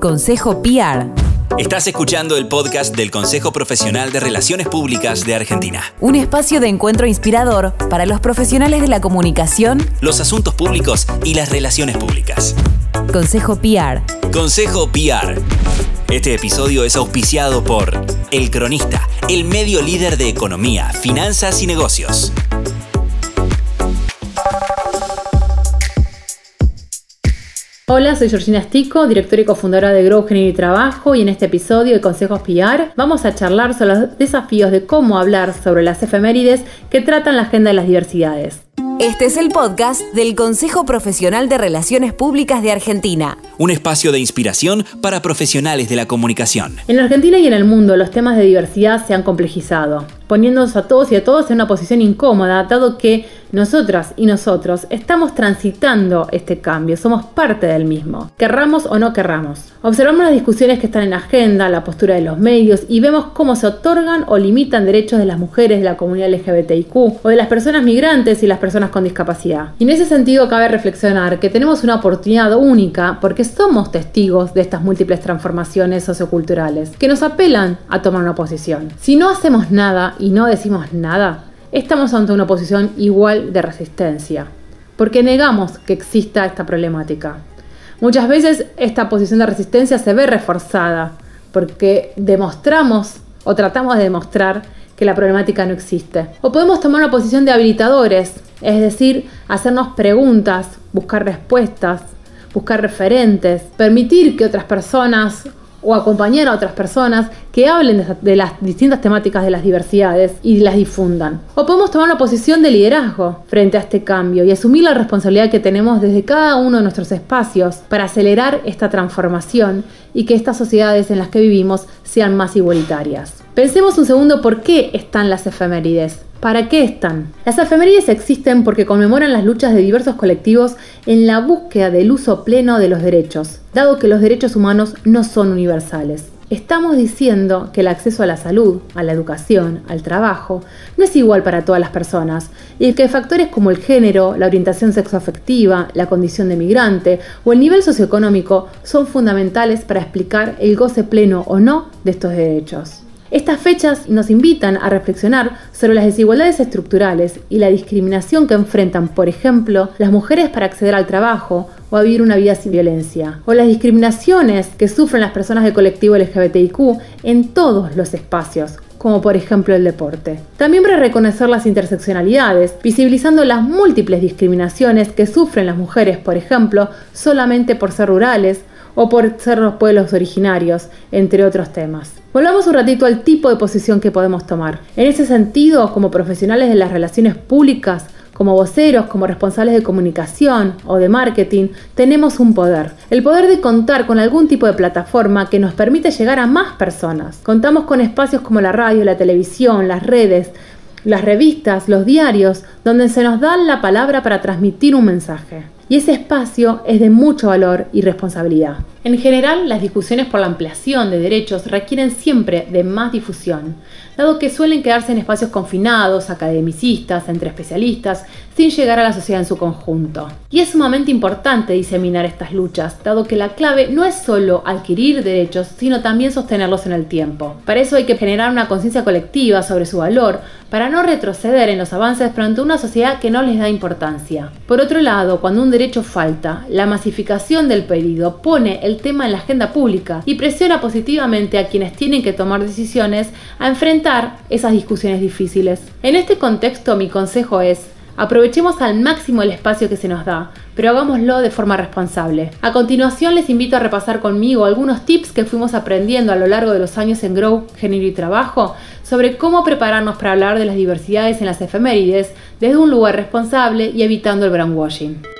Consejo PR. Estás escuchando el podcast del Consejo Profesional de Relaciones Públicas de Argentina. Un espacio de encuentro inspirador para los profesionales de la comunicación, Los asuntos públicos y las relaciones públicas. Consejo PR. Consejo PR. Este episodio es auspiciado por El Cronista, el medio líder de economía, finanzas y negocios. Hola, soy Georgina Stico, directora y cofundadora de Grow Género y Trabajo y en este episodio de Consejos PR vamos a charlar sobre los desafíos de cómo hablar sobre las efemérides que tratan la agenda de las diversidades. Este es el podcast del Consejo Profesional de Relaciones Públicas de Argentina. Un espacio de inspiración para profesionales de la comunicación. En la Argentina y en el mundo los temas de diversidad se han complejizado, poniéndonos a todos y a todos en una posición incómoda, dado que nosotras y nosotros estamos transitando este cambio, somos parte del mismo, querramos o no querramos. Observamos las discusiones que están en agenda, la postura de los medios y vemos cómo se otorgan o limitan derechos de las mujeres de la comunidad LGBTIQ o de las personas migrantes y las personas con discapacidad. Y en ese sentido cabe reflexionar que tenemos una oportunidad única porque somos testigos de estas múltiples transformaciones socioculturales que nos apelan a tomar una posición. Si no hacemos nada y no decimos nada, estamos ante una posición igual de resistencia, porque negamos que exista esta problemática. Muchas veces esta posición de resistencia se ve reforzada, porque demostramos o tratamos de demostrar que la problemática no existe. O podemos tomar una posición de habilitadores, es decir, hacernos preguntas, buscar respuestas, buscar referentes, permitir que otras personas o acompañar a otras personas que hablen de, las distintas temáticas de las diversidades y las difundan. O podemos tomar una posición de liderazgo frente a este cambio y asumir la responsabilidad que tenemos desde cada uno de nuestros espacios para acelerar esta transformación y que estas sociedades en las que vivimos sean más igualitarias. Pensemos un segundo por qué están las efemérides. ¿Para qué están? Las efemérides existen porque conmemoran las luchas de diversos colectivos en la búsqueda del uso pleno de los derechos, dado que los derechos humanos no son universales. Estamos diciendo que el acceso a la salud, a la educación, al trabajo, no es igual para todas las personas y que factores como el género, la orientación sexoafectiva, la condición de migrante o el nivel socioeconómico son fundamentales para explicar el goce pleno o no de estos derechos. Estas fechas nos invitan a reflexionar sobre las desigualdades estructurales y la discriminación que enfrentan, por ejemplo, las mujeres para acceder al trabajo o a vivir una vida sin violencia, o las discriminaciones que sufren las personas del colectivo LGBTIQ en todos los espacios, como por ejemplo el deporte. También para reconocer las interseccionalidades, visibilizando las múltiples discriminaciones que sufren las mujeres, por ejemplo, solamente por ser rurales o por ser los pueblos originarios, entre otros temas. Volvamos un ratito al tipo de posición que podemos tomar. En ese sentido, como profesionales de las relaciones públicas, como voceros, como responsables de comunicación o de marketing, tenemos un poder. El poder de contar con algún tipo de plataforma que nos permite llegar a más personas. Contamos con espacios como la radio, la televisión, las redes, las revistas, los diarios, donde se nos da la palabra para transmitir un mensaje. Y ese espacio es de mucho valor y responsabilidad. En general, las discusiones por la ampliación de derechos requieren siempre de más difusión, dado que suelen quedarse en espacios confinados, academicistas, entre especialistas, sin llegar a la sociedad en su conjunto. Y es sumamente importante diseminar estas luchas, dado que la clave no es solo adquirir derechos, sino también sostenerlos en el tiempo. Para eso hay que generar una conciencia colectiva sobre su valor, para no retroceder en los avances frente a una sociedad que no les da importancia. Por otro lado, cuando un derecho falta, la masificación del pedido pone el tema en la agenda pública y presiona positivamente a quienes tienen que tomar decisiones a enfrentar esas discusiones difíciles. En este contexto mi consejo es Aprovechemos al máximo el espacio que se nos da, pero hagámoslo de forma responsable. A continuación les invito a repasar conmigo algunos tips que fuimos aprendiendo a lo largo de los años en Grow, Género y Trabajo sobre cómo prepararnos para hablar de las diversidades en las efemérides desde un lugar responsable y evitando el brainwashing.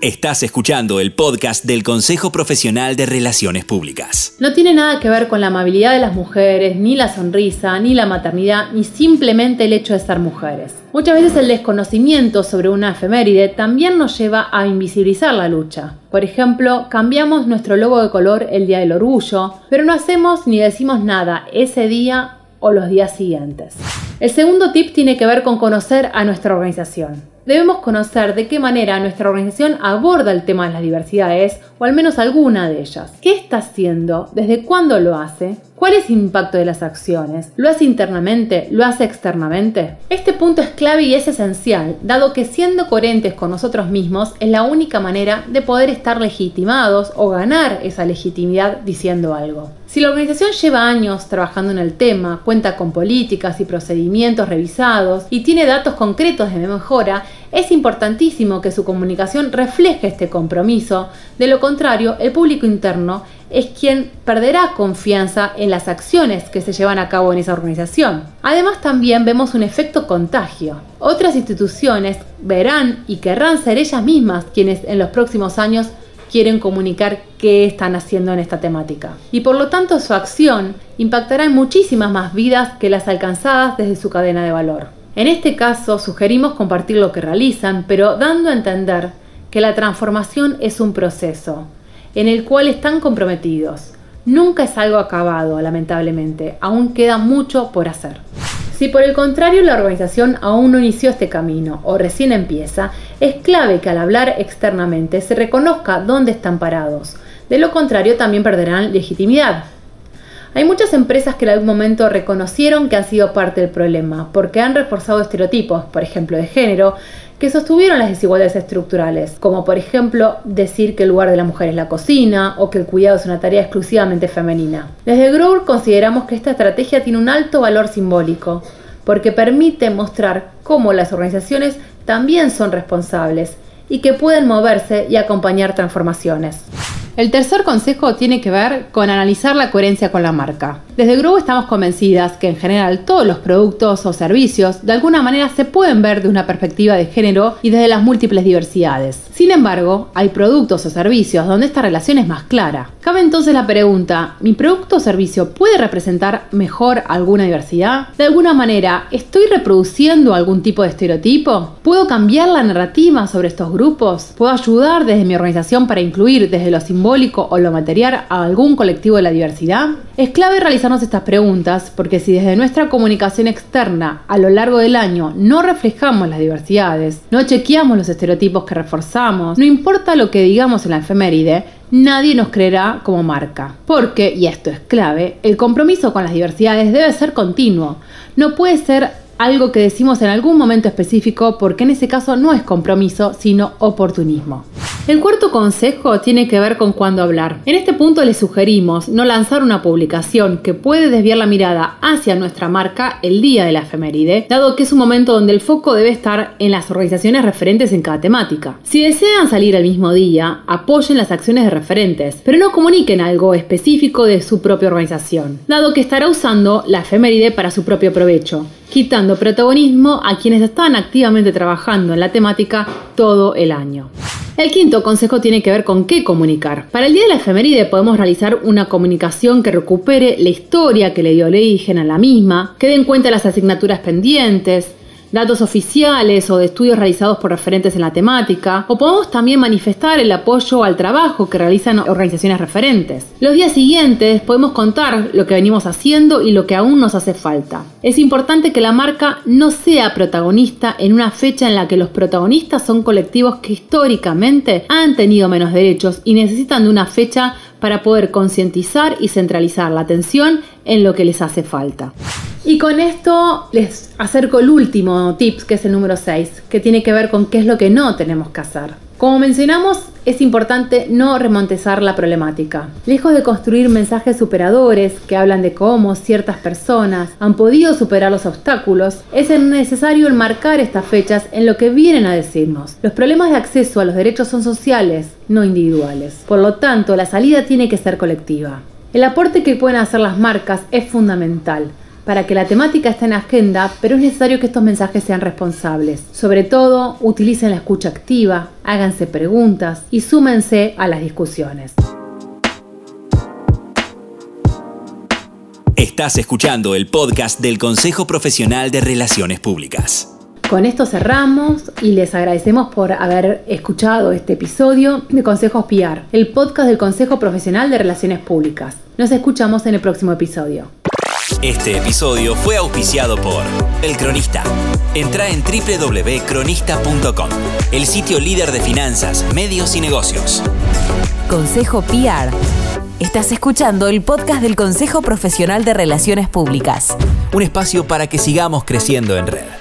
Estás escuchando el podcast del Consejo Profesional de Relaciones Públicas. No tiene nada que ver con la amabilidad de las mujeres, ni la sonrisa, ni la maternidad, ni simplemente el hecho de ser mujeres. Muchas veces el desconocimiento sobre una efeméride también nos lleva a invisibilizar la lucha. Por ejemplo, cambiamos nuestro logo de color el Día del Orgullo, pero no hacemos ni decimos nada ese día o los días siguientes. El segundo tip tiene que ver con conocer a nuestra organización. Debemos conocer de qué manera nuestra organización aborda el tema de las diversidades, o al menos alguna de ellas. ¿Qué está haciendo? ¿Desde cuándo lo hace? ¿Cuál es el impacto de las acciones? ¿Lo hace internamente? ¿Lo hace externamente? Este punto es clave y es esencial, dado que siendo coherentes con nosotros mismos es la única manera de poder estar legitimados o ganar esa legitimidad diciendo algo. Si la organización lleva años trabajando en el tema, cuenta con políticas y procedimientos revisados y tiene datos concretos de mejora, es importantísimo que su comunicación refleje este compromiso, de lo contrario, el público interno es quien perderá confianza en las acciones que se llevan a cabo en esa organización. Además también vemos un efecto contagio. Otras instituciones verán y querrán ser ellas mismas quienes en los próximos años quieren comunicar qué están haciendo en esta temática. Y por lo tanto su acción impactará en muchísimas más vidas que las alcanzadas desde su cadena de valor. En este caso sugerimos compartir lo que realizan, pero dando a entender que la transformación es un proceso en el cual están comprometidos. Nunca es algo acabado, lamentablemente, aún queda mucho por hacer. Si por el contrario la organización aún no inició este camino o recién empieza, es clave que al hablar externamente se reconozca dónde están parados. De lo contrario también perderán legitimidad. Hay muchas empresas que en algún momento reconocieron que han sido parte del problema, porque han reforzado estereotipos, por ejemplo, de género, que sostuvieron las desigualdades estructurales, como por ejemplo decir que el lugar de la mujer es la cocina o que el cuidado es una tarea exclusivamente femenina. Desde Grower consideramos que esta estrategia tiene un alto valor simbólico, porque permite mostrar cómo las organizaciones también son responsables y que pueden moverse y acompañar transformaciones. El tercer consejo tiene que ver con analizar la coherencia con la marca. Desde Grow estamos convencidas que en general todos los productos o servicios de alguna manera se pueden ver de una perspectiva de género y desde las múltiples diversidades. Sin embargo, hay productos o servicios donde esta relación es más clara. Entonces la pregunta, ¿mi producto o servicio puede representar mejor alguna diversidad? De alguna manera, ¿estoy reproduciendo algún tipo de estereotipo? ¿Puedo cambiar la narrativa sobre estos grupos? ¿Puedo ayudar desde mi organización para incluir desde los simbólicos o lo material a algún colectivo de la diversidad? Es clave realizarnos estas preguntas porque si desde nuestra comunicación externa a lo largo del año no reflejamos las diversidades, no chequeamos los estereotipos que reforzamos, no importa lo que digamos en la efeméride, nadie nos creerá como marca. Porque, y esto es clave, el compromiso con las diversidades debe ser continuo. No puede ser algo que decimos en algún momento específico porque en ese caso no es compromiso, sino oportunismo. El cuarto consejo tiene que ver con cuándo hablar. En este punto les sugerimos no lanzar una publicación que puede desviar la mirada hacia nuestra marca el día de la efeméride, dado que es un momento donde el foco debe estar en las organizaciones referentes en cada temática. Si desean salir el mismo día, apoyen las acciones de referentes, pero no comuniquen algo específico de su propia organización, dado que estará usando la efeméride para su propio provecho quitando protagonismo a quienes están activamente trabajando en la temática todo el año. El quinto consejo tiene que ver con qué comunicar. Para el día de la efeméride podemos realizar una comunicación que recupere la historia que le dio origen a la misma, que dé en cuenta las asignaturas pendientes, datos oficiales o de estudios realizados por referentes en la temática, o podemos también manifestar el apoyo al trabajo que realizan organizaciones referentes. Los días siguientes podemos contar lo que venimos haciendo y lo que aún nos hace falta. Es importante que la marca no sea protagonista en una fecha en la que los protagonistas son colectivos que históricamente han tenido menos derechos y necesitan de una fecha para poder concientizar y centralizar la atención en lo que les hace falta. Y con esto les acerco el último tips, que es el número 6, que tiene que ver con qué es lo que no tenemos que hacer. Como mencionamos, es importante no remontezar la problemática. Lejos de construir mensajes superadores que hablan de cómo ciertas personas han podido superar los obstáculos, es necesario enmarcar estas fechas en lo que vienen a decirnos. Los problemas de acceso a los derechos son sociales, no individuales. Por lo tanto, la salida tiene que ser colectiva. El aporte que pueden hacer las marcas es fundamental para que la temática esté en agenda, pero es necesario que estos mensajes sean responsables. Sobre todo, utilicen la escucha activa, háganse preguntas y súmense a las discusiones. Estás escuchando el podcast del Consejo Profesional de Relaciones Públicas. Con esto cerramos y les agradecemos por haber escuchado este episodio de Consejos PR, el podcast del Consejo Profesional de Relaciones Públicas. Nos escuchamos en el próximo episodio. Este episodio fue auspiciado por El Cronista. Entra en www.cronista.com, el sitio líder de finanzas, medios y negocios. Consejo PR. Estás escuchando el podcast del Consejo Profesional de Relaciones Públicas. Un espacio para que sigamos creciendo en red.